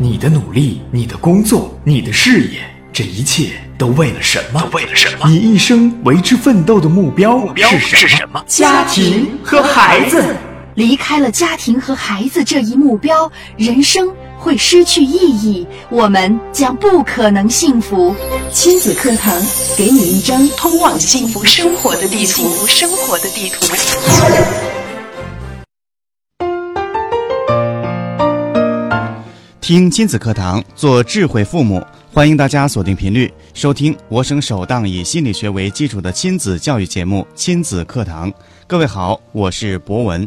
你的努力，你的工作，你的事业，这一切都为了什么？为了什么？你一生为之奋斗的目标目标是什么？是什么？家庭和孩子，离开了家庭和孩子这一目标，人生会失去意义，我们将不可能幸福。亲子课堂给你一张通往幸福生活的地图。生活的地图。听亲子课堂，做智慧父母。欢迎大家锁定频率，收听我省首档以心理学为基础的亲子教育节目《亲子课堂》。各位好，我是博文。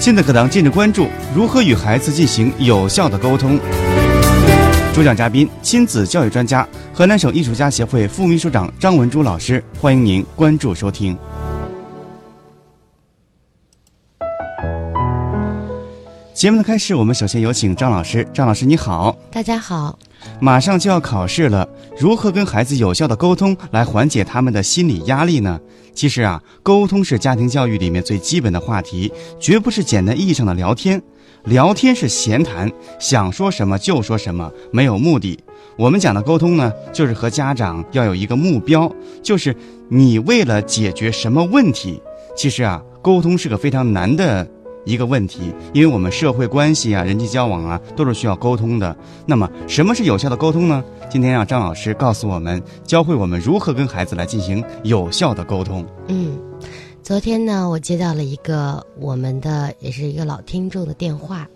亲子课堂近日关注如何与孩子进行有效的沟通。主讲嘉宾：亲子教育专家、河南省艺术家协会副秘书长张文珠老师。欢迎您关注收听。节目的开始，我们首先有请张老师。张老师，你好。大家好。马上就要考试了，如何跟孩子有效的沟通，来缓解他们的心理压力呢？其实啊，沟通是家庭教育里面最基本的话题，绝不是简单意义上的聊天。聊天是闲谈，想说什么就说什么，没有目的。我们讲的沟通呢，就是和家长要有一个目标，就是你为了解决什么问题。其实啊，沟通是个非常难的。一个问题，因为我们社会关系啊、人际交往啊，都是需要沟通的。那么，什么是有效的沟通呢？今天让张老师告诉我们，教会我们如何跟孩子来进行有效的沟通。嗯，昨天呢，我接到了一个我们的也是一个老听众的电话。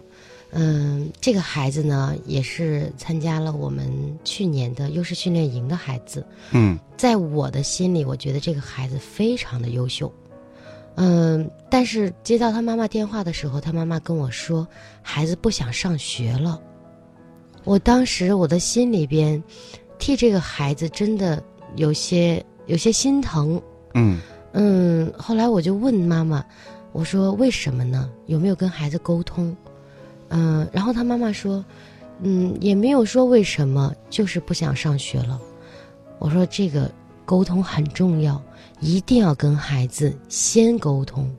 嗯，这个孩子呢，也是参加了我们去年的优势训练营的孩子。嗯，在我的心里，我觉得这个孩子非常的优秀。嗯，但是接到他妈妈电话的时候，他妈妈跟我说，孩子不想上学了。我当时我的心里边，替这个孩子真的有些有些心疼。嗯嗯，后来我就问妈妈，我说为什么呢？有没有跟孩子沟通？嗯，然后他妈妈说，嗯，也没有说为什么，就是不想上学了。我说这个沟通很重要。一定要跟孩子先沟通，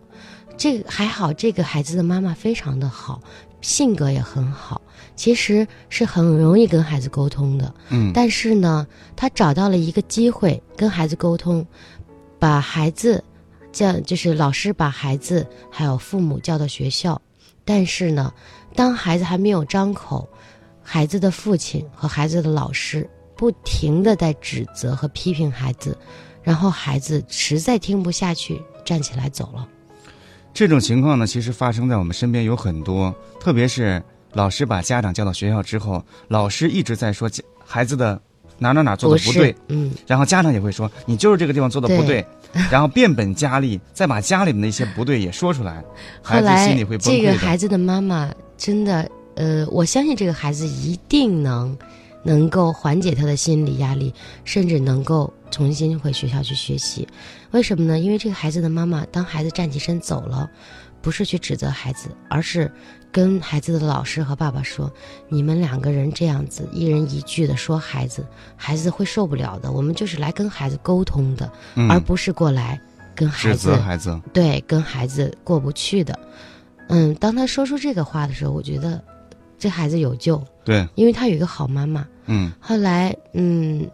这个还好，这个孩子的妈妈非常的好，性格也很好，其实是很容易跟孩子沟通的。嗯，但是呢，他找到了一个机会跟孩子沟通，把孩子叫就是老师把孩子还有父母叫到学校，但是呢，当孩子还没有张口，孩子的父亲和孩子的老师不停的在指责和批评孩子。然后孩子实在听不下去，站起来走了。这种情况呢，其实发生在我们身边有很多，特别是老师把家长叫到学校之后，老师一直在说孩子的哪哪哪做的不对，嗯，然后家长也会说你就是这个地方做的不对，然后变本加厉，再把家里面的一些不对也说出来，孩子心里会崩溃。这个孩子的妈妈真的，呃，我相信这个孩子一定能。能够缓解他的心理压力，甚至能够重新回学校去学习。为什么呢？因为这个孩子的妈妈，当孩子站起身走了，不是去指责孩子，而是跟孩子的老师和爸爸说：“你们两个人这样子，一人一句的说孩子，孩子会受不了的。我们就是来跟孩子沟通的，而不是过来跟孩子孩子对跟孩子过不去的。”嗯，当他说出这个话的时候，我觉得这孩子有救。对，因为他有一个好妈妈。嗯，后来嗯，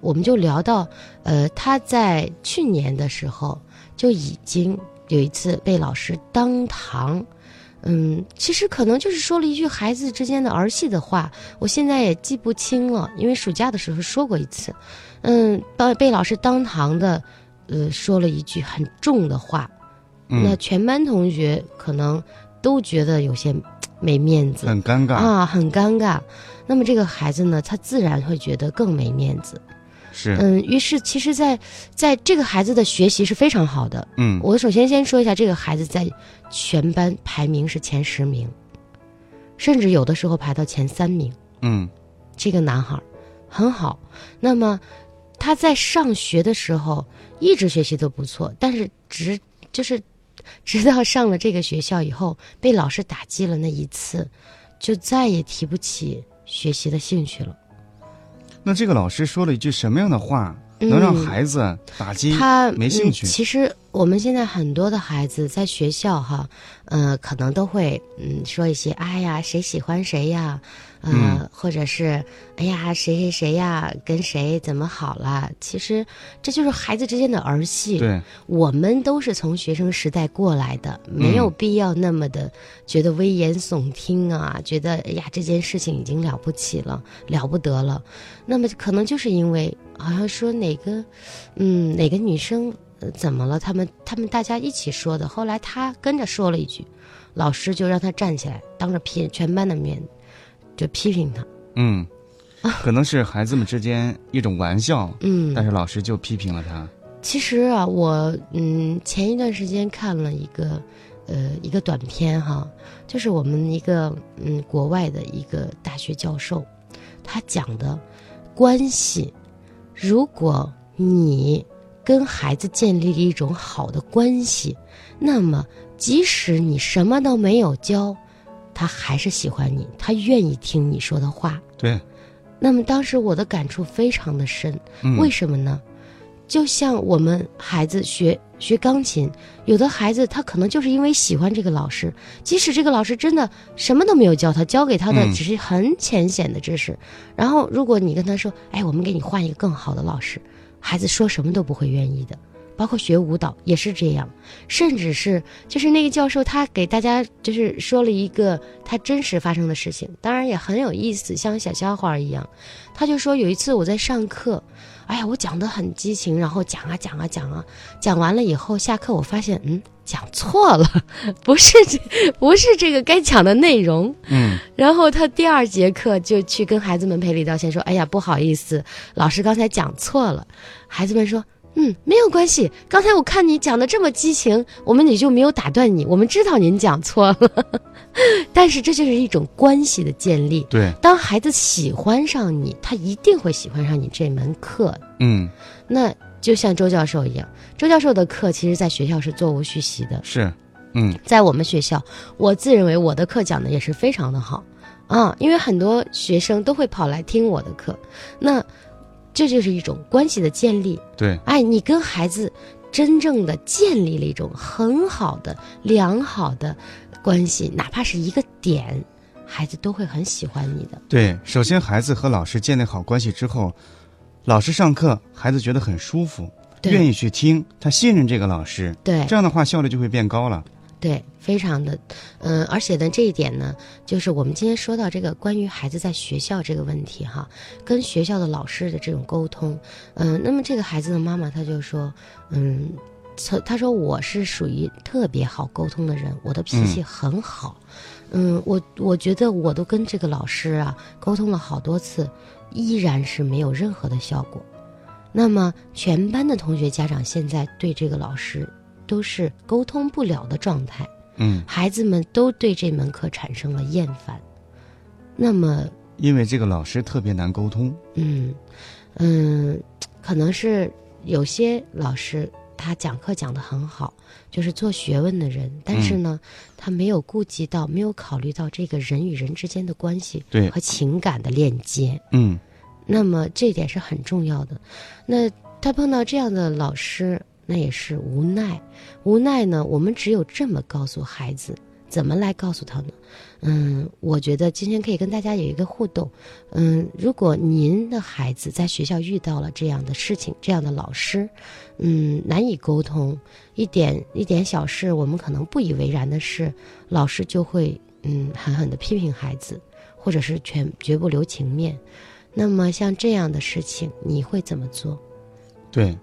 我们就聊到，呃，他在去年的时候就已经有一次被老师当堂，嗯，其实可能就是说了一句孩子之间的儿戏的话，我现在也记不清了，因为暑假的时候说过一次，嗯，当被老师当堂的，呃，说了一句很重的话，那全班同学可能都觉得有些。没面子，很尴尬啊，很尴尬。那么这个孩子呢，他自然会觉得更没面子。是，嗯，于是其实，在在这个孩子的学习是非常好的。嗯，我首先先说一下，这个孩子在全班排名是前十名，甚至有的时候排到前三名。嗯，这个男孩很好。那么他在上学的时候一直学习都不错，但是直就是。直到上了这个学校以后，被老师打击了那一次，就再也提不起学习的兴趣了。那这个老师说了一句什么样的话，能让孩子打击他没兴趣？其实我们现在很多的孩子在学校哈，呃，可能都会嗯说一些，哎呀，谁喜欢谁呀，呃，嗯或者是哎呀，谁谁谁呀，跟谁怎么好了？其实这就是孩子之间的儿戏。对，我们都是从学生时代过来的，没有必要那么的觉得危言耸听啊，觉得哎呀这件事情已经了不起了，了不得了。那么可能就是因为好像说哪个，嗯，哪个女生、呃、怎么了？他们他们大家一起说的。后来他跟着说了一句，老师就让他站起来，当着全全班的面就批评他。嗯，可能是孩子们之间一种玩笑，嗯，但是老师就批评了他。其实啊，我嗯前一段时间看了一个呃一个短片哈，就是我们一个嗯国外的一个大学教授，他讲的关系，如果你跟孩子建立了一种好的关系，那么即使你什么都没有教，他还是喜欢你，他愿意听你说的话。对，那么当时我的感触非常的深，嗯，为什么呢？就像我们孩子学学钢琴，有的孩子他可能就是因为喜欢这个老师，即使这个老师真的什么都没有教他，教给他的嗯只是很浅显的知识。然后如果你跟他说：“哎，我们给你换一个更好的老师”，孩子说什么都不会愿意的。包括学舞蹈也是这样，甚至是就是那个教授他给大家就是说了一个他真实发生的事情，当然也很有意思，像小笑话一样。他就说有一次我在上课，哎呀，我讲的很激情，然后讲啊讲啊讲啊，讲完了以后下课我发现，嗯，讲错了，不是这不是这个该讲的内容。嗯然后他第二节课就去跟孩子们赔礼道歉，说：“哎呀，不好意思，老师刚才讲错了。”孩子们说：“嗯，没有关系，刚才我看你讲的这么激情，我们也就没有打断你，我们知道您讲错了。”但是这就是一种关系的建立。对，当孩子喜欢上你，他一定会喜欢上你这门课。嗯。那就像周教授一样，周教授的课其实在学校是座无虚席的，是，嗯。在我们学校，我自认为我的课讲的也是非常的好。啊，因为很多学生都会跑来听我的课，那这就是一种关系的建立。对，哎，你跟孩子真正的建立了一种很好的、良好的关系，哪怕是一个点，孩子都会很喜欢你的。对，首先孩子和老师建立好关系之后，老师上课，孩子觉得很舒服，对愿意去听，他信任这个老师，对这样的话效率就会变高了。对，非常的，嗯、而且呢，这一点呢，就是我们今天说到这个关于孩子在学校这个问题哈，跟学校的老师的这种沟通，嗯、那么这个孩子的妈妈她就说，嗯，她她说我是属于特别好沟通的人，我的脾气很好，嗯，我我觉得我都跟这个老师啊沟通了好多次，依然是没有任何的效果。那么全班的同学家长现在对这个老师都是沟通不了的状态，嗯，孩子们都对这门课产生了厌烦。那么，因为这个老师特别难沟通。嗯嗯，可能是有些老师他讲课讲得很好，就是做学问的人，但是呢，他没有顾及到，没有考虑到这个人与人之间的关系对和情感的链接。嗯那么这一点是很重要的。那他碰到这样的老师，那也是无奈。无奈呢，我们只有这么告诉孩子，怎么来告诉他呢？嗯，我觉得今天可以跟大家有一个互动。嗯，如果您的孩子在学校遇到了这样的事情，这样的老师，嗯，难以沟通，一点一点小事，我们可能不以为然的事，老师就会嗯狠狠地批评孩子，或者是全绝不留情面。那么像这样的事情，你会怎么做？对，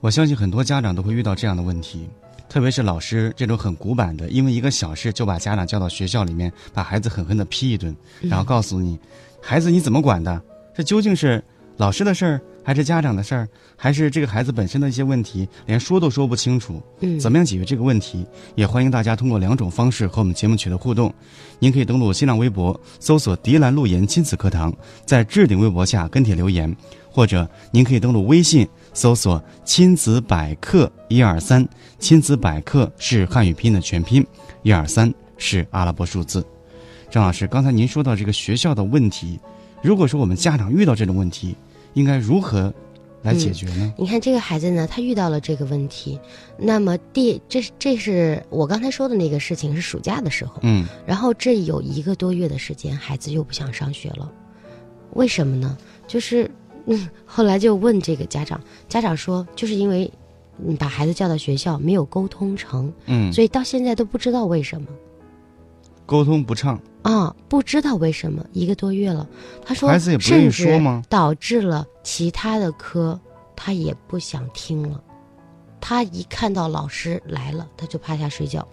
我相信很多家长都会遇到这样的问题，特别是老师这种很古板的，因为一个小事就把家长叫到学校里面，把孩子狠狠的批一顿，然后告诉你，孩子你怎么管的？这究竟是老师的事儿，还是家长的事儿，还是这个孩子本身的一些问题，连说都说不清楚？嗯，怎么样解决这个问题？也欢迎大家通过两种方式和我们节目取得互动。您可以登录新浪微博，搜索“迪兰路言亲子课堂”，在置顶微博下跟帖留言，或者您可以登录微信，搜索“亲子百科一二三”。亲子百科是汉语拼音的全拼，一二三是阿拉伯数字。张老师，刚才您说到这个学校的问题，如果说我们家长遇到这种问题，应该如何来解决呢？你看这个孩子呢，他遇到了这个问题，那么第这这是我刚才说的那个事情是暑假的时候，嗯然后这有一个多月的时间，孩子又不想上学了，为什么呢？就是嗯，后来就问这个家长，家长说就是因为你把孩子叫到学校没有沟通成，嗯，所以到现在都不知道为什么沟通不畅，啊，不知道为什么一个多月了。他说，孩子也不愿意甚至说吗导致了其他的科他也不想听了。他一看到老师来了，他就趴下睡觉，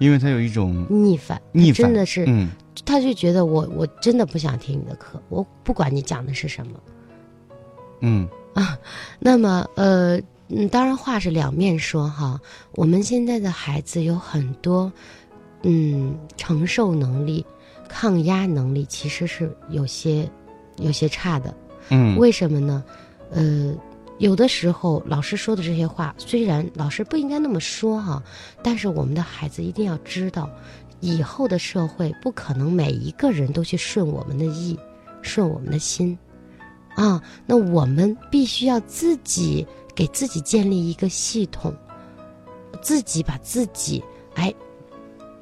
因为他有一种逆反，逆反，真的是，嗯他就觉得我我真的不想听你的课，我不管你讲的是什么。嗯啊那么，呃，嗯，当然话是两面说哈。我们现在的孩子有很多，嗯，承受能力、抗压能力其实是有些有些差的。嗯，为什么呢？呃，有的时候老师说的这些话，虽然老师不应该那么说哈，但是我们的孩子一定要知道，以后的社会不可能每一个人都去顺我们的意，顺我们的心，啊，那我们必须要自己给自己建立一个系统，自己把自己哎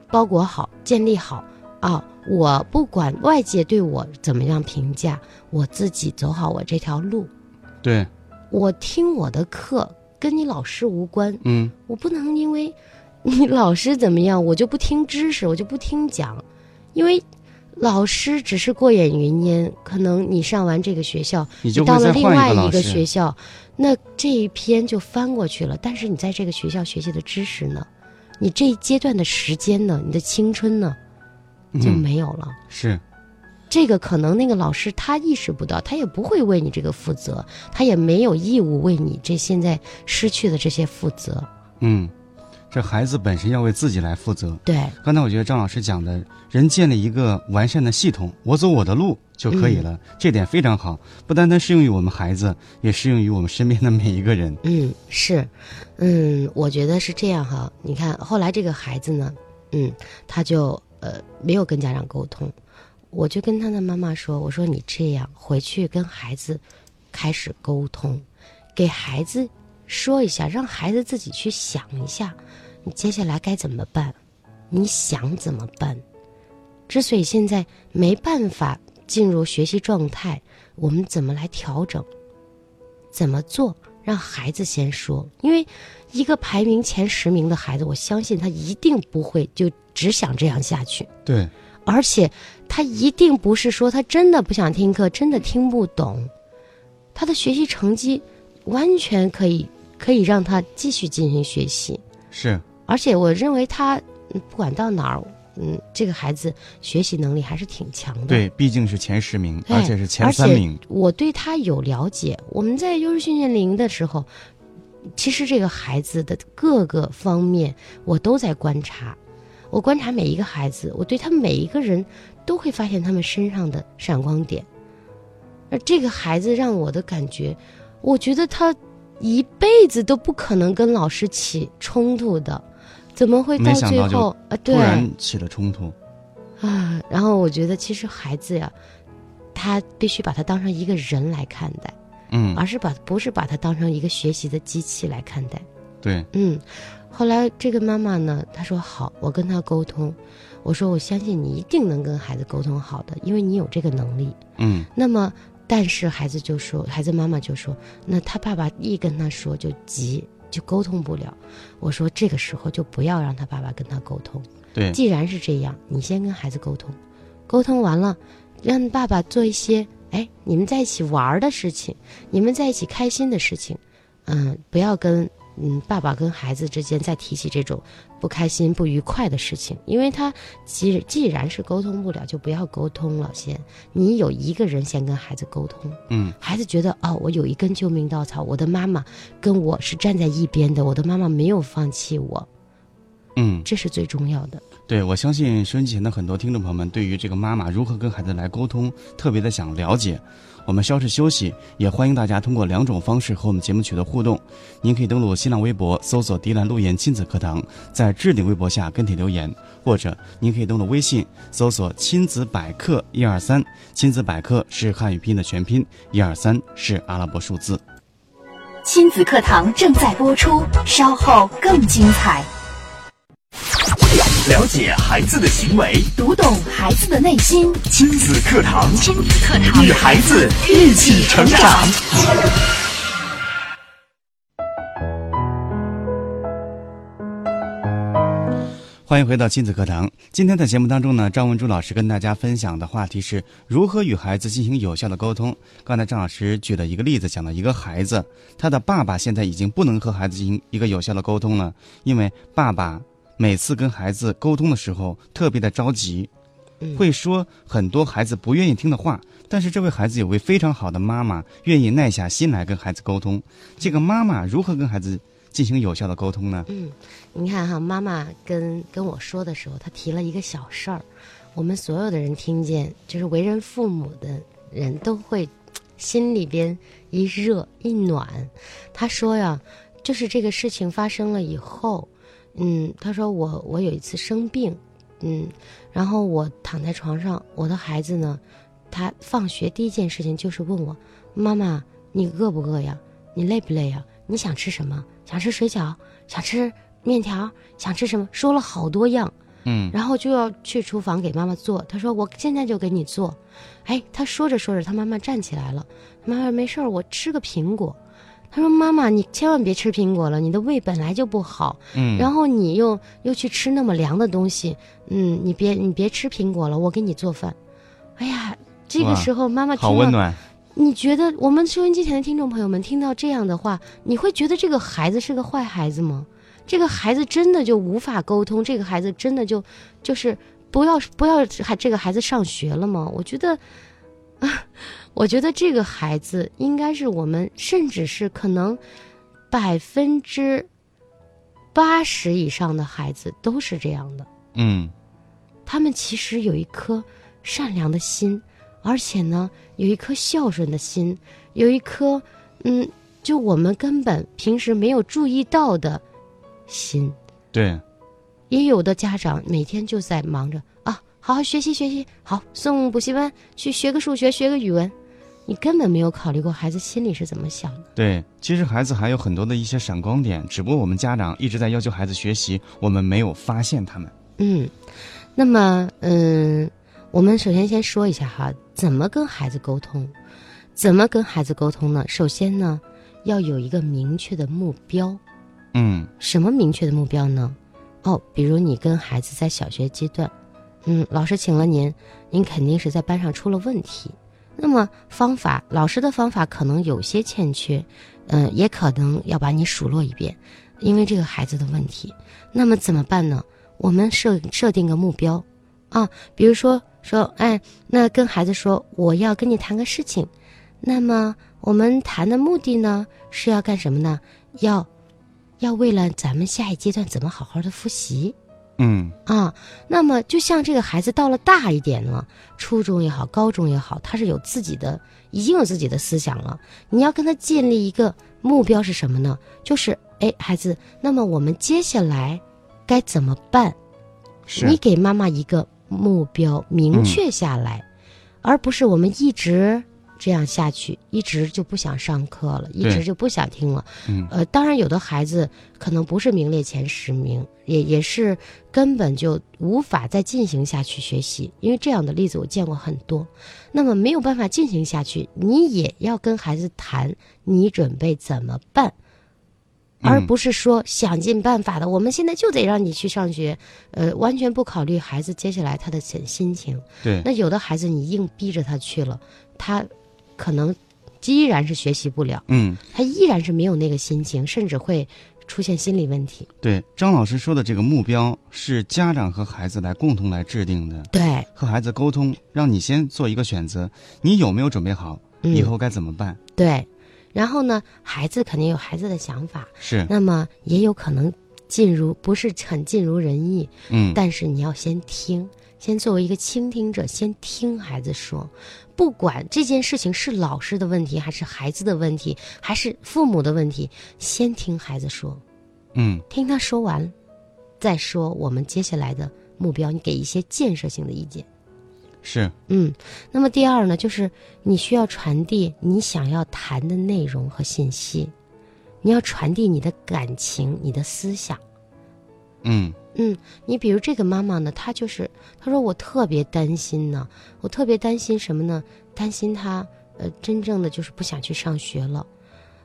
包裹好、建立好啊。我不管外界对我怎么样评价，我自己走好我这条路。对，我听我的课跟你老师无关，嗯我不能因为你老师怎么样，我就不听知识，我就不听讲，因为老师只是过眼云烟。可能你上完这个学校，你就到了另外一个学校，那这一篇就翻过去了。但是你在这个学校学习的知识呢，你这一阶段的时间呢，你的青春呢，就嗯没有了。是，这个可能那个老师他意识不到，他也不会为你这个负责，他也没有义务为你这现在失去的这些负责。嗯，这孩子本身要为自己来负责。对，刚才我觉得张老师讲的，人建立一个完善的系统，我走我的路就可以了，这点非常好，不单单适用于我们孩子，也适用于我们身边的每一个人。嗯，是，嗯，我觉得是这样哈。你看后来这个孩子呢，嗯，他就呃没有跟家长沟通，我就跟他的妈妈说，我说你这样回去跟孩子开始沟通，给孩子说一下，让孩子自己去想一下，你接下来该怎么办，你想怎么办？之所以现在没办法进入学习状态，我们怎么来调整？怎么做？让孩子先说，因为一个排名前十名的孩子，我相信他一定不会就只想这样下去，对，而且他一定不是说他真的不想听课，真的听不懂，他的学习成绩完全可以可以让他继续进行学习，是，而且我认为他嗯不管到哪儿，嗯，这个孩子学习能力还是挺强的。对，毕竟是前十名，而且是前三名。我对他有了解。我们在优势训练营的时候，其实这个孩子的各个方面我都在观察。我观察每一个孩子，我对他们每一个人都会发现他们身上的闪光点。而这个孩子让我的感觉，我觉得他一辈子都不可能跟老师起冲突的，怎么会到最后啊？突对，然起了冲突。啊，然后我觉得其实孩子呀，他必须把他当成一个人来看待，嗯，而是把不是把他当成一个学习的机器来看待。对，嗯，后来这个妈妈呢，她说好，我跟他沟通，我说我相信你一定能跟孩子沟通好的，因为你有这个能力。嗯那么，但是孩子就说，孩子妈妈就说，那他爸爸一跟他说就急，就沟通不了。我说这个时候就不要让他爸爸跟他沟通。对，既然是这样，你先跟孩子沟通，沟通完了，让爸爸做一些哎你们在一起玩儿的事情，你们在一起开心的事情，嗯，不要跟嗯爸爸跟孩子之间再提起这种不开心、不愉快的事情，因为他既既然是沟通不了，就不要沟通了。先，你有一个人先跟孩子沟通，嗯孩子觉得哦，我有一根救命稻草，我的妈妈跟我是站在一边的，我的妈妈没有放弃我，嗯，这是最重要的。对，我相信收音机前的很多听众朋友们，对于这个妈妈如何跟孩子来沟通，特别的想了解。我们稍事休息，也欢迎大家通过两种方式和我们节目取得互动。您可以登录新浪微博，搜索“迪兰路言亲子课堂”，在置顶微博下跟帖留言，或者您可以登录微信，搜索“亲子百科一二三”，亲子百科是汉语拼音的全拼，一二三是阿拉伯数字。亲子课堂正在播出，稍后更精彩。了解孩子的行为，读懂孩子的内心。亲子课堂，亲子课堂，与孩子一起成长。欢迎回到亲子课堂。今天的节目当中呢，张文珠老师跟大家分享的话题是如何与孩子进行有效的沟通。刚才张老师举了一个例子，讲到一个孩子，他的爸爸现在已经不能和孩子进行一个有效的沟通了，因为爸爸每次跟孩子沟通的时候特别的着急，会说很多孩子不愿意听的话。但是这位孩子有位非常好的妈妈，愿意耐下心来跟孩子沟通。这个妈妈如何跟孩子进行有效的沟通呢？嗯，你看哈，妈妈跟跟我说的时候，她提了一个小事儿，我们所有的人听见，就是为人父母的人都会心里边一热一暖。她说呀，就是这个事情发生了以后，嗯，他说我我有一次生病，嗯，然后我躺在床上，我的孩子呢。他放学第一件事情就是问我：“妈妈，你饿不饿呀？你累不累呀？你想吃什么？想吃水饺？想吃面条？想吃什么？”说了好多样，嗯，然后就要去厨房给妈妈做。他说：“我现在就给你做。”哎，他说着说着，他妈妈站起来了。妈妈没事儿，我吃个苹果。他说：“妈妈，你千万别吃苹果了，你的胃本来就不好。嗯，然后你又又去吃那么凉的东西，嗯，你别你别吃苹果了，我给你做饭。”哎呀。这个时候，妈妈好温暖。你觉得我们收音机前的听众朋友们听到这样的话，你会觉得这个孩子是个坏孩子吗？这个孩子真的就无法沟通？这个孩子真的就就是不要不要还这个孩子上学了吗？我觉得，我觉得这个孩子应该是我们甚至是可能百分之八十以上的孩子都是这样的。嗯，他们其实有一颗善良的心。而且呢，有一颗孝顺的心，有一颗，嗯，就我们根本平时没有注意到的心。对，也有的家长每天就在忙着啊，好好学习学习，好送补习班去学个数学，学个语文，你根本没有考虑过孩子心里是怎么想的。对，其实孩子还有很多的一些闪光点，只不过我们家长一直在要求孩子学习，我们没有发现他们。嗯，那么，嗯。我们首先先说一下哈，怎么跟孩子沟通？怎么跟孩子沟通呢？首先呢，要有一个明确的目标。嗯，什么明确的目标呢？哦，比如你跟孩子在小学阶段，嗯，老师请了您，您肯定是在班上出了问题。那么方法，老师的方法可能有些欠缺，嗯，也可能要把你数落一遍，因为这个孩子的问题。那么怎么办呢？我们设设定个目标，啊，比如说。说，哎，那跟孩子说，我要跟你谈个事情，那么我们谈的目的呢，是要干什么呢？要，要为了咱们下一阶段怎么好好的复习，嗯啊，那么就像这个孩子到了大一点了，初中也好，高中也好，他是有自己的，已经有自己的思想了。你要跟他建立一个目标是什么呢？就是，哎，孩子，那么我们接下来该怎么办？是你给妈妈一个。目标明确下来，而不是我们一直这样下去，一直就不想上课了，一直就不想听了。嗯，呃，当然有的孩子可能不是名列前十名，也也是根本就无法再进行下去学习，因为这样的例子我见过很多。那么没有办法进行下去，你也要跟孩子谈，你准备怎么办？而不是说想尽办法的，我们现在就得让你去上学，呃，完全不考虑孩子接下来他的心心情。对，那有的孩子你硬逼着他去了，他可能依然是学习不了，嗯，他依然是没有那个心情，甚至会出现心理问题。对，张老师说的这个目标是家长和孩子来共同来制定的。对，和孩子沟通，让你先做一个选择，你有没有准备好？以后该怎么办？对。然后呢，孩子肯定有孩子的想法，是，那么也有可能尽如不是很尽如人意，嗯，但是你要先听，先作为一个倾听者，先听孩子说，不管这件事情是老师的问题，还是孩子的问题，还是父母的问题，先听孩子说，嗯，听他说完，再说我们接下来的目标，你给一些建设性的意见。是，嗯，那么第二呢，就是你需要传递你想要谈的内容和信息，你要传递你的感情、你的思想。嗯嗯，你比如这个妈妈呢，她就是她说我特别担心呢，我特别担心什么呢？担心她呃真正的就是不想去上学了。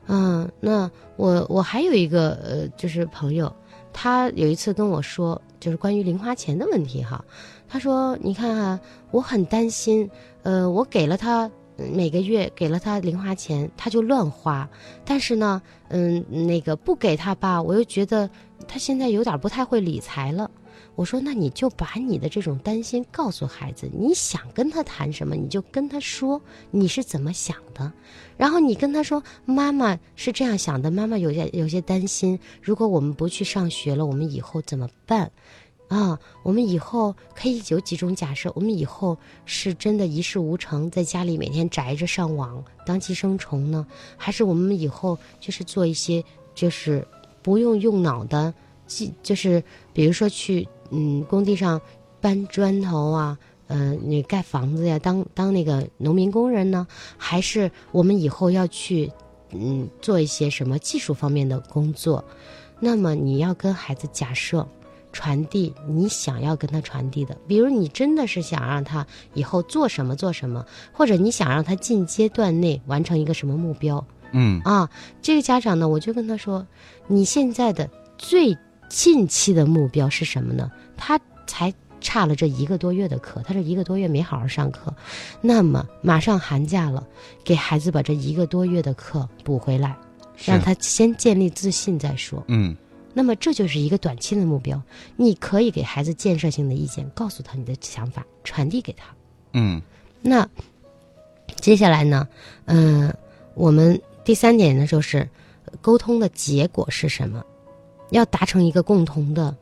嗯，那我我还有一个呃就是朋友，他有一次跟我说，就是关于零花钱的问题哈。他说你看啊，我很担心，呃，我给了他每个月给了他零花钱，他就乱花，但是呢，嗯，那个不给他吧，我又觉得。他现在有点不太会理财了，我说那你就把你的这种担心告诉孩子，你想跟他谈什么，你就跟他说你是怎么想的，然后你跟他说妈妈是这样想的，妈妈有些有些担心，如果我们不去上学了，我们以后怎么办？啊，我们以后可以有几种假设，我们以后是真的一事无成，在家里每天宅着上网当寄生虫呢，还是我们以后就是做一些就是。不用用脑的，即就是比如说去嗯工地上搬砖头啊，嗯你盖房子呀，当当那个农民工人呢，还是我们以后要去嗯做一些什么技术方面的工作？那么你要跟孩子假设传递你想要跟他传递的，比如你真的是想让他以后做什么做什么，或者你想让他近阶段内完成一个什么目标。嗯啊，这个家长呢，我就跟他说，你现在的最近期的目标是什么呢？他才差了这一个多月的课，他这一个多月没好好上课，那么马上寒假了，给孩子把这一个多月的课补回来，让他先建立自信再说。嗯，那么这就是一个短期的目标，你可以给孩子建设性的意见，告诉他你的想法，传递给他。嗯，那接下来呢？嗯，我们。第三点呢，就是沟通的结果是什么？要达成一个共同的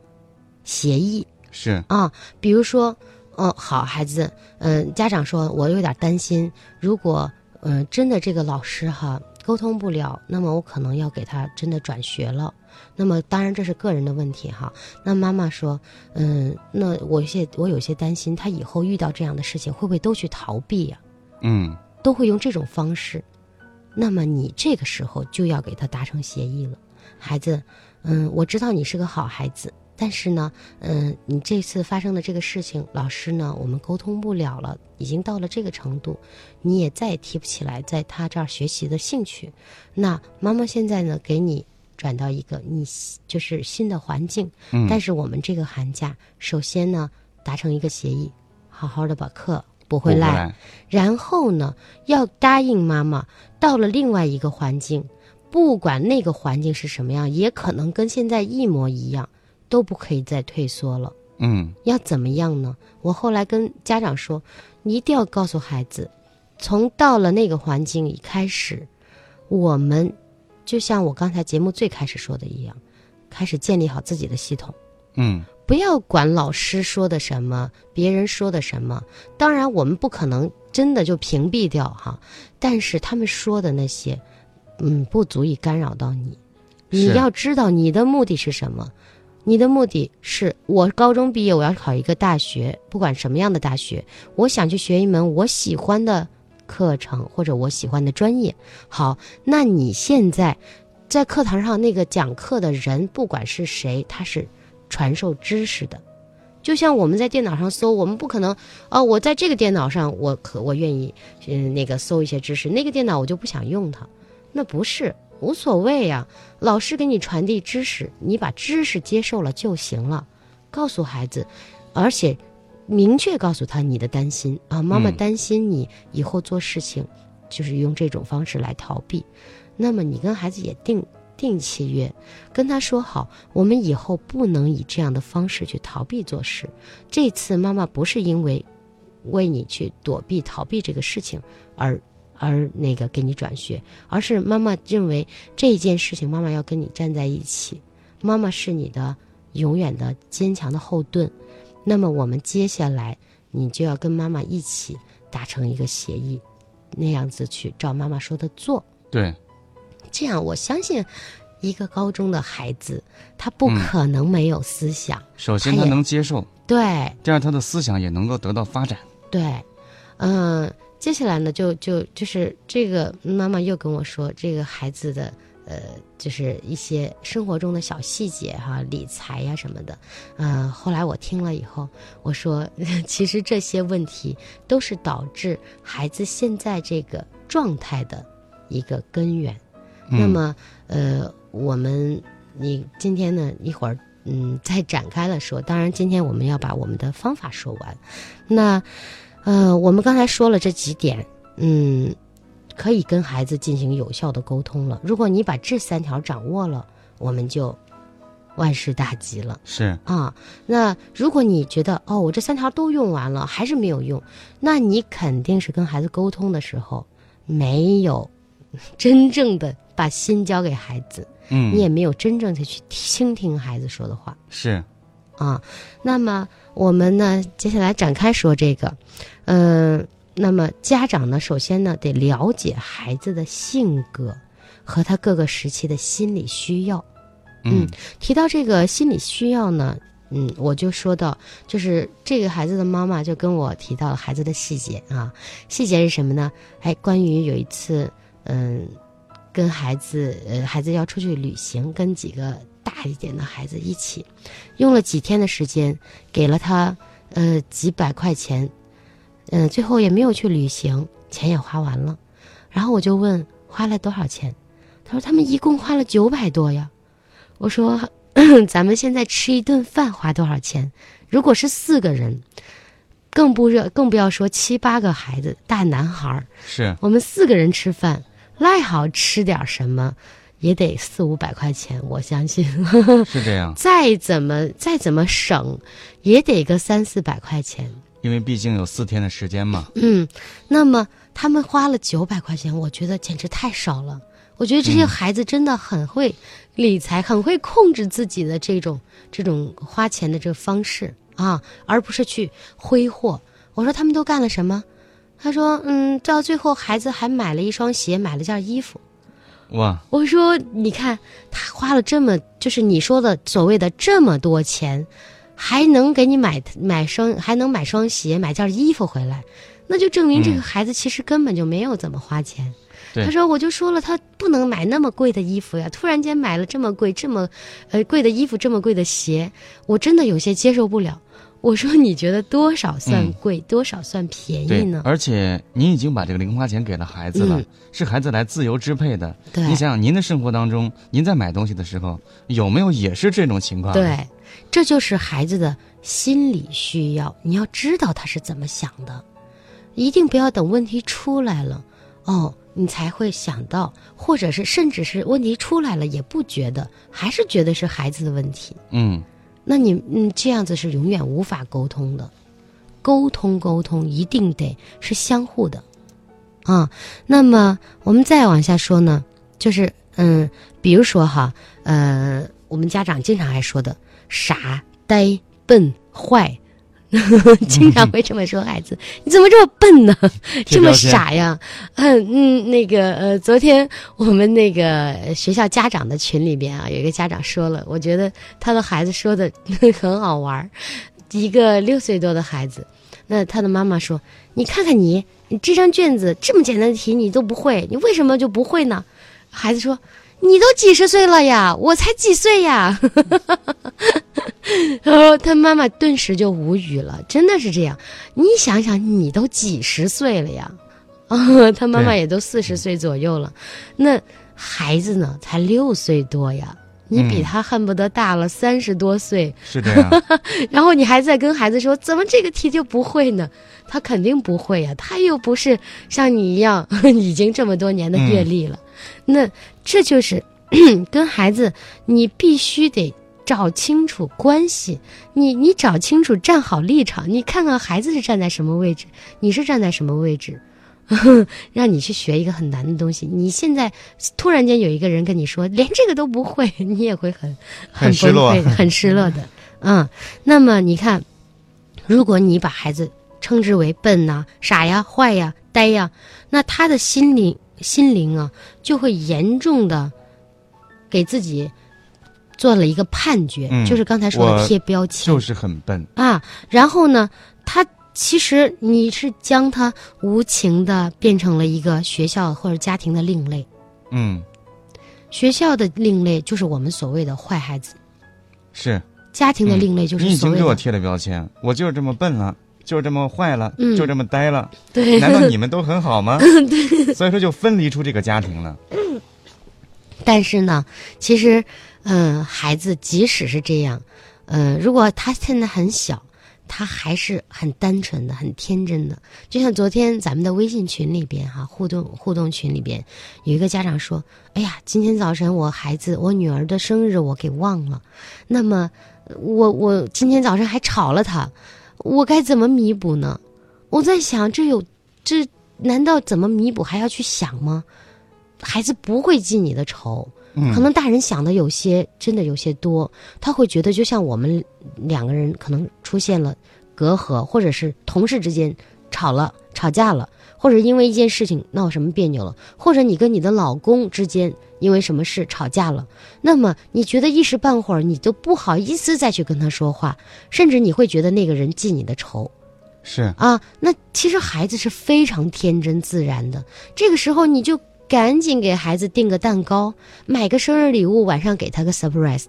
协议。是啊，比如说，哦，好孩子，嗯，家长说我有点担心，如果嗯真的这个老师哈沟通不了，那么我可能要给他真的转学了。那么当然这是个人的问题哈。那妈妈说，嗯，那我有些我有些担心，他以后遇到这样的事情会不会都去逃避呀？嗯，都会用这种方式。那么你这个时候就要给他达成协议了，孩子，嗯，我知道你是个好孩子，但是呢，嗯，你这次发生的这个事情，老师呢，我们沟通不了了，已经到了这个程度，你也再也提不起来在他这儿学习的兴趣。那妈妈现在呢，给你转到一个你就是新的环境，嗯，但是我们这个寒假，首先呢，达成一个协议，好好的把课。补回来，然后呢，要答应妈妈，到了另外一个环境，不管那个环境是什么样，也可能跟现在一模一样，都不可以再退缩了。嗯，要怎么样呢？我后来跟家长说，你一定要告诉孩子，从到了那个环境一开始，我们就像我刚才节目最开始说的一样，开始建立好自己的系统。嗯。不要管老师说的什么，别人说的什么。当然，我们不可能真的就屏蔽掉哈，但是他们说的那些，嗯，不足以干扰到你。你要知道你的目的是什么？你的目的是我高中毕业，我要考一个大学，不管什么样的大学，我想去学一门我喜欢的课程或者我喜欢的专业。好，那你现在在课堂上那个讲课的人，不管是谁，他是。传授知识的，就像我们在电脑上搜，我们不可能哦，我在这个电脑上，我可我愿意嗯那个搜一些知识，那个电脑我就不想用它，那不是无所谓呀。老师给你传递知识，你把知识接受了就行了。告诉孩子，而且明确告诉他你的担心啊，妈妈担心你以后做事情就是用这种方式来逃避。那么你跟孩子也定。定契约，跟他说好，我们以后不能以这样的方式去逃避做事。这次妈妈不是因为为你去躲避逃避这个事情而而那个给你转学，而是妈妈认为这件事情妈妈要跟你站在一起，妈妈是你的永远的坚强的后盾。那么我们接下来你就要跟妈妈一起达成一个协议，那样子去照妈妈说的做。对。这样，我相信，一个高中的孩子，他不可能没有思想。首先，他能接受；对，第二，他的思想也能够得到发展。对，嗯，接下来呢，就就就是这个妈妈又跟我说，这个孩子的呃，就是一些生活中的小细节哈，理财呀什么的。嗯，后来我听了以后，我说，其实这些问题都是导致孩子现在这个状态的一个根源。那么，呃，我们你今天呢，一会儿嗯再展开了说。当然，今天我们要把我们的方法说完。那，呃，我们刚才说了这几点，嗯。可以跟孩子进行有效的沟通了。如果你把这三条掌握了，我们就万事大吉了。是啊，那如果你觉得哦，我这三条都用完了还是没有用，那你肯定是跟孩子沟通的时候没有 真正的把心交给孩子，嗯，你也没有真正的去倾听孩子说的话。是啊，那么我们呢，接下来展开说这个，嗯。那么家长呢，首先呢得了解孩子的性格和他各个时期的心理需要。嗯，提到这个心理需要呢，嗯，我就说到，就是这个孩子的妈妈就跟我提到了孩子的细节啊。细节是什么呢？哎，关于有一次，嗯，跟孩子，呃，孩子要出去旅行，跟几个大一点的孩子一起，用了几天的时间，给了他，呃，几百块钱。嗯，最后也没有去旅行，钱也花完了，然后我就问花了多少钱，他说他们一共花了九百多呀。我说 咱们现在吃一顿饭花多少钱？如果是四个人，更不热，更不要说七八个孩子，大男孩儿，是我们四个人吃饭，赖好吃点什么，也得四五百块钱，我相信 是这样。再怎么再怎么省，也得个三四百块钱。因为毕竟有四天的时间嘛。嗯，那么他们花了九百块钱，我觉得简直太少了。我觉得这些孩子真的很会理财，很会控制自己的这种这种花钱的这个方式啊，而不是去挥霍。我说他们都干了什么？他说，嗯，到最后孩子还买了一双鞋，买了件衣服。哇！我说，你看他花了这么，就是你说的所谓的这么多钱。还能给你买买双，还能买双鞋，买件衣服回来，那就证明这个孩子其实根本就没有怎么花钱。他说：“我就说了，他不能买那么贵的衣服呀，突然间买了这么贵、这么，呃，贵的衣服，这么贵的鞋，我真的有些接受不了。”我说：“你觉得多少算贵，多少算便宜呢？而且您已经把这个零花钱给了孩子了，是孩子来自由支配的。对你想想，您的生活当中，您在买东西的时候，有没有也是这种情况？对。”这就是孩子的心理需要，你要知道他是怎么想的，一定不要等问题出来了，哦，你才会想到，或者是甚至是问题出来了也不觉得，还是觉得是孩子的问题。嗯，那你嗯这样子是永远无法沟通的，沟通沟通一定得是相互的，啊，那么我们再往下说呢，就是嗯，比如说哈，呃，我们家长经常爱说的。傻、呆、笨、坏，经常会这么说孩子：“ 你怎么这么笨呢？这么傻呀？”嗯嗯，那个呃，昨天我们那个学校家长的群里边啊，有一个家长说了，我觉得他的孩子说的很好玩儿一个六岁多的孩子，那他的妈妈说：“你看看你，你这张卷子这么简单的题你都不会，你为什么就不会呢？”孩子说。你都几十岁了呀，我才几岁呀！然后他妈妈顿时就无语了，真的是这样。你想想，你都几十岁了呀，啊，他妈妈也都四十岁左右了，那孩子呢，才六岁多呀，你比他恨不得大了三十多岁，是这样。然后你还在跟孩子说，怎么这个题就不会呢？他肯定不会呀，他又不是像你一样 已经这么多年的阅历了。那这就是 跟孩子，你必须得找清楚关系，你你找清楚站好立场，你看看孩子是站在什么位置，你是站在什么位置，让你去学一个很难的东西。你现在突然间有一个人跟你说连这个都不会，你也会很很失落，很失落的。嗯，那么你看，如果你把孩子称之为笨呐、傻呀、坏呀、呆呀，那他的心灵。心灵啊，就会严重的给自己做了一个判决，就是刚才说的贴标签，就是很笨啊。然后呢，他其实你是将他无情的变成了一个学校或者家庭的另类。嗯，学校的另类就是我们所谓的坏孩子，是家庭的另类就你已是所谓的、经给我贴了标签，我就是这么笨了，就是这么坏了，嗯就这么呆了。对。难道你们都很好吗？对所以说就分离出这个家庭了。但是呢，其实，嗯、孩子即使是这样，嗯、如果他现在很小，他还是很单纯的、很天真的。就像昨天咱们的微信群里边哈、互动互动群里边，有一个家长说：“哎呀，今天早晨我孩子我女儿的生日我给忘了，那么我我今天早上还吵了她，我该怎么弥补呢？”我在想，这有这难道怎么弥补还要去想吗？孩子不会记你的仇，嗯。可能大人想的有些真的有些多，他会觉得就像我们两个人可能出现了隔阂，或者是同事之间吵了、吵架了，或者因为一件事情闹什么别扭了，或者你跟你的老公之间因为什么事吵架了，那么你觉得一时半会儿你都不好意思再去跟他说话，甚至你会觉得那个人记你的仇，是。啊，那其实孩子是非常天真自然的，这个时候你就赶紧给孩子订个蛋糕，买个生日礼物，晚上给他个 surprise，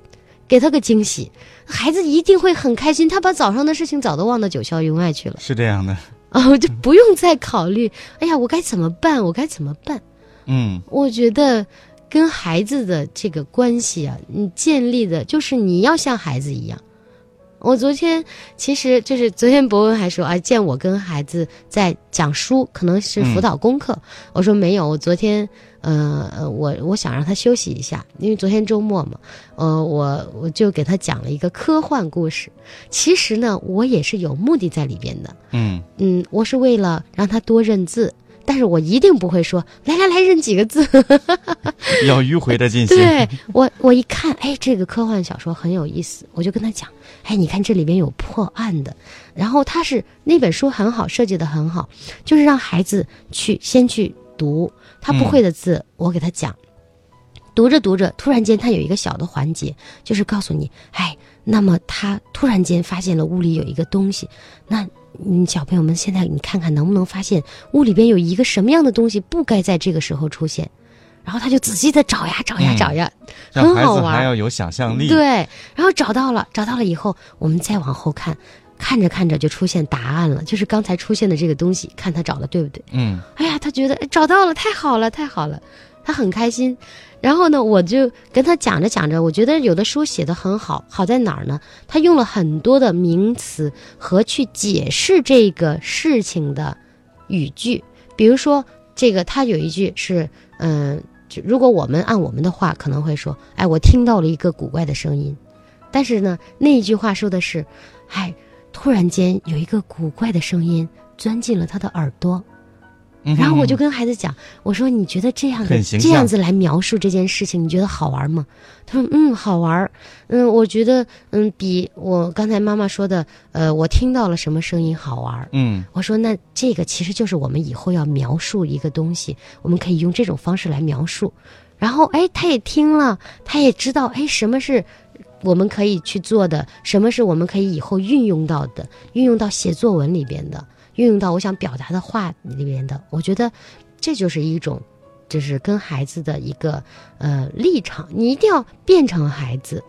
给他个惊喜，孩子一定会很开心，他把早上的事情早都忘到九霄云外去了是这样的。啊，就不用再考虑，哎呀，我该怎么办？我该怎么办？嗯我觉得跟孩子的这个关系啊，你建立的就是你要像孩子一样。我昨天其实就是昨天博文还说啊，见我跟孩子在讲书，可能是辅导功课。我说没有，我昨天呃呃，我我想让他休息一下，因为昨天周末嘛，呃，我我就给他讲了一个科幻故事。其实呢，我也是有目的在里边的。嗯，嗯，我是为了让他多认字，但是我一定不会说来来来认几个字。要迂回的进行。对我，我一看，哎，这个科幻小说很有意思，我就跟他讲，哎，你看这里边有破案的，然后他是那本书很好，设计的很好，就是让孩子去先去读他不会的字，我给他讲，读着读着，突然间他有一个小的环节，就是告诉你，哎，那么他突然间发现了屋里有一个东西，那。嗯，小朋友们，现在你看看能不能发现屋里边有一个什么样的东西不该在这个时候出现，然后他就仔细的找呀找呀嗯找呀，很好玩还要有想象力。对，然后找到了，找到了以后，我们再往后看，看着看着就出现答案了，就是刚才出现的这个东西，看他找的对不对？嗯哎呀，他觉得哎找到了，太好了，太好了，他很开心。然后呢，我就跟他讲着讲着，我觉得有的书写的很好，好在哪儿呢？他用了很多的名词和去解释这个事情的语句，比如说这个，他有一句是，嗯、如果我们按我们的话，可能会说，哎，我听到了一个古怪的声音，但是呢，那一句话说的是，哎，突然间有一个古怪的声音钻进了他的耳朵，然后我就跟孩子讲，我说你觉得这样这样子来描述这件事情，你觉得好玩吗？他说嗯，好玩儿。嗯，我觉得嗯，比我刚才妈妈说的，呃，我听到了什么声音好玩儿。嗯我说那这个其实就是我们以后要描述一个东西，我们可以用这种方式来描述。然后哎，他也听了，他也知道哎什么是我们可以去做的，什么是我们可以以后运用到的，运用到写作文里边的，运用到我想表达的话里面的。我觉得这就是一种，就是跟孩子的一个呃立场，你一定要变成孩子。